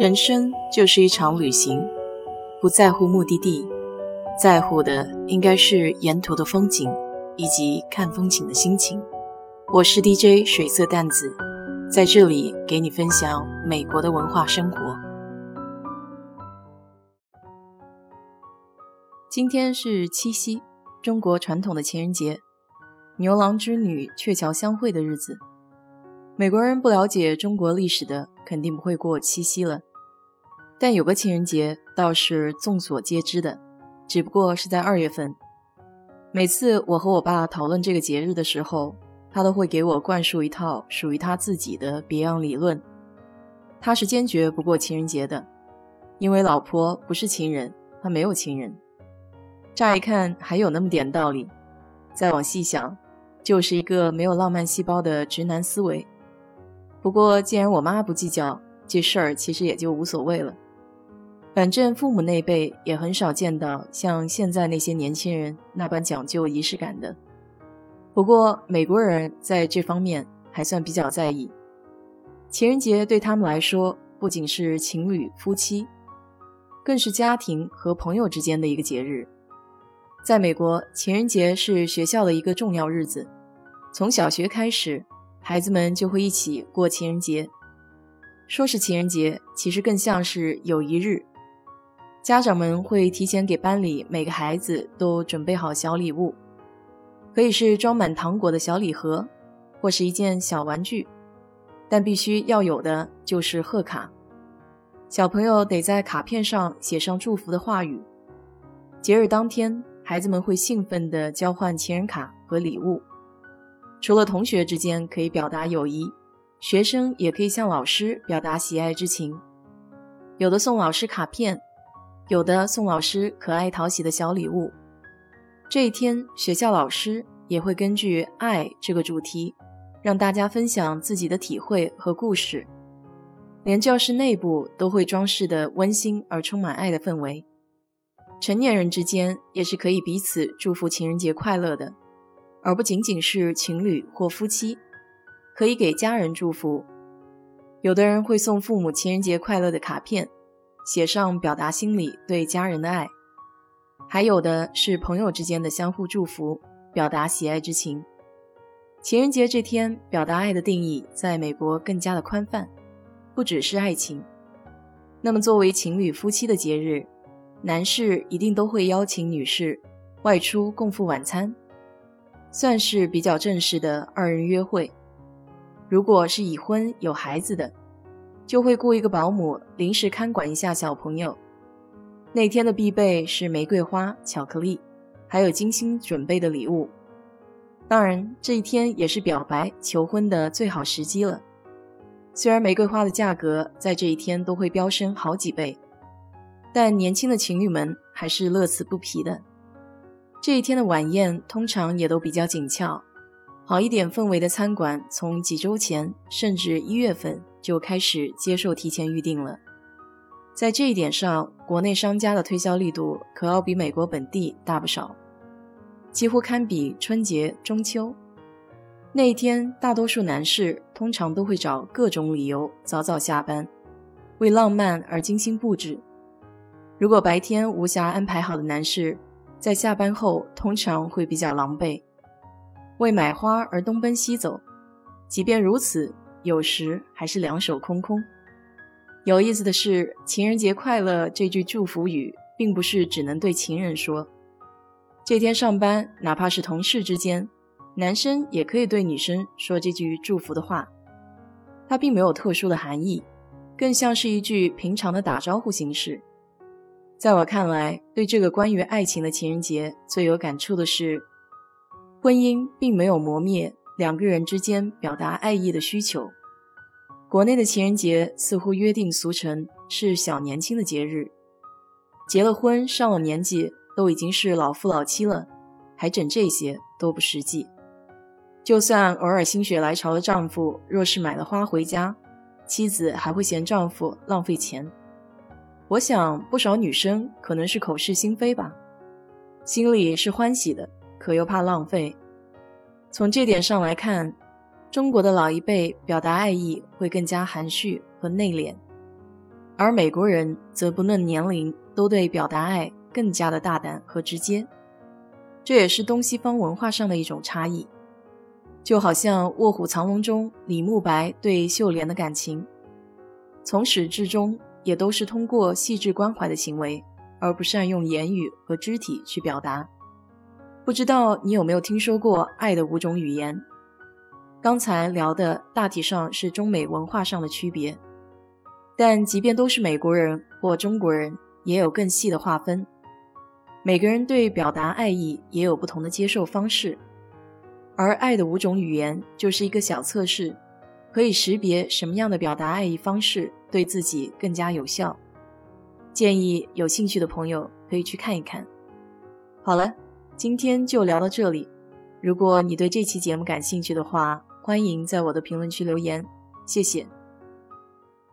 人生就是一场旅行，不在乎目的地，在乎的应该是沿途的风景以及看风景的心情。我是 DJ 水色淡子，在这里给你分享美国的文化生活。今天是七夕，中国传统的情人节，牛郎织女鹊桥相会的日子。美国人不了解中国历史的，肯定不会过七夕了。但有个情人节倒是众所皆知的，只不过是在二月份。每次我和我爸讨论这个节日的时候，他都会给我灌输一套属于他自己的别样理论。他是坚决不过情人节的，因为老婆不是情人，他没有情人。乍一看还有那么点道理，再往细想，就是一个没有浪漫细胞的直男思维。不过，既然我妈不计较这事儿，其实也就无所谓了。反正父母那辈也很少见到像现在那些年轻人那般讲究仪式感的。不过，美国人在这方面还算比较在意。情人节对他们来说，不仅是情侣、夫妻，更是家庭和朋友之间的一个节日。在美国，情人节是学校的一个重要日子，从小学开始。孩子们就会一起过情人节。说是情人节，其实更像是友谊日。家长们会提前给班里每个孩子都准备好小礼物，可以是装满糖果的小礼盒，或是一件小玩具，但必须要有的就是贺卡。小朋友得在卡片上写上祝福的话语。节日当天，孩子们会兴奋地交换情人卡和礼物。除了同学之间可以表达友谊，学生也可以向老师表达喜爱之情。有的送老师卡片，有的送老师可爱讨喜的小礼物。这一天，学校老师也会根据“爱”这个主题，让大家分享自己的体会和故事。连教室内部都会装饰的温馨而充满爱的氛围。成年人之间也是可以彼此祝福情人节快乐的。而不仅仅是情侣或夫妻，可以给家人祝福。有的人会送父母情人节快乐的卡片，写上表达心里对家人的爱；还有的是朋友之间的相互祝福，表达喜爱之情。情人节这天，表达爱的定义在美国更加的宽泛，不只是爱情。那么，作为情侣夫妻的节日，男士一定都会邀请女士外出共赴晚餐。算是比较正式的二人约会。如果是已婚有孩子的，就会雇一个保姆临时看管一下小朋友。那天的必备是玫瑰花、巧克力，还有精心准备的礼物。当然，这一天也是表白求婚的最好时机了。虽然玫瑰花的价格在这一天都会飙升好几倍，但年轻的情侣们还是乐此不疲的。这一天的晚宴通常也都比较紧俏，好一点氛围的餐馆从几周前甚至一月份就开始接受提前预订了。在这一点上，国内商家的推销力度可要比美国本地大不少，几乎堪比春节、中秋。那一天，大多数男士通常都会找各种理由早早下班，为浪漫而精心布置。如果白天无暇安排好的男士，在下班后，通常会比较狼狈，为买花而东奔西走。即便如此，有时还是两手空空。有意思的是，“情人节快乐”这句祝福语，并不是只能对情人说。这天上班，哪怕是同事之间，男生也可以对女生说这句祝福的话。它并没有特殊的含义，更像是一句平常的打招呼形式。在我看来，对这个关于爱情的情人节最有感触的是，婚姻并没有磨灭两个人之间表达爱意的需求。国内的情人节似乎约定俗成，是小年轻的节日，结了婚上了年纪都已经是老夫老妻了，还整这些都不实际。就算偶尔心血来潮的丈夫若是买了花回家，妻子还会嫌丈夫浪费钱。我想，不少女生可能是口是心非吧，心里是欢喜的，可又怕浪费。从这点上来看，中国的老一辈表达爱意会更加含蓄和内敛，而美国人则不论年龄，都对表达爱更加的大胆和直接。这也是东西方文化上的一种差异。就好像《卧虎藏龙》中李慕白对秀莲的感情，从始至终也都是通过细致关怀的行为，而不善用言语和肢体去表达。不知道你有没有听说过爱的五种语言？刚才聊的大体上是中美文化上的区别，但即便都是美国人或中国人，也有更细的划分。每个人对表达爱意也有不同的接受方式。而爱的五种语言就是一个小测试，可以识别什么样的表达爱意方式对自己更加有效。建议有兴趣的朋友可以去看一看。好了，今天就聊到这里。如果你对这期节目感兴趣的话，欢迎在我的评论区留言，谢谢。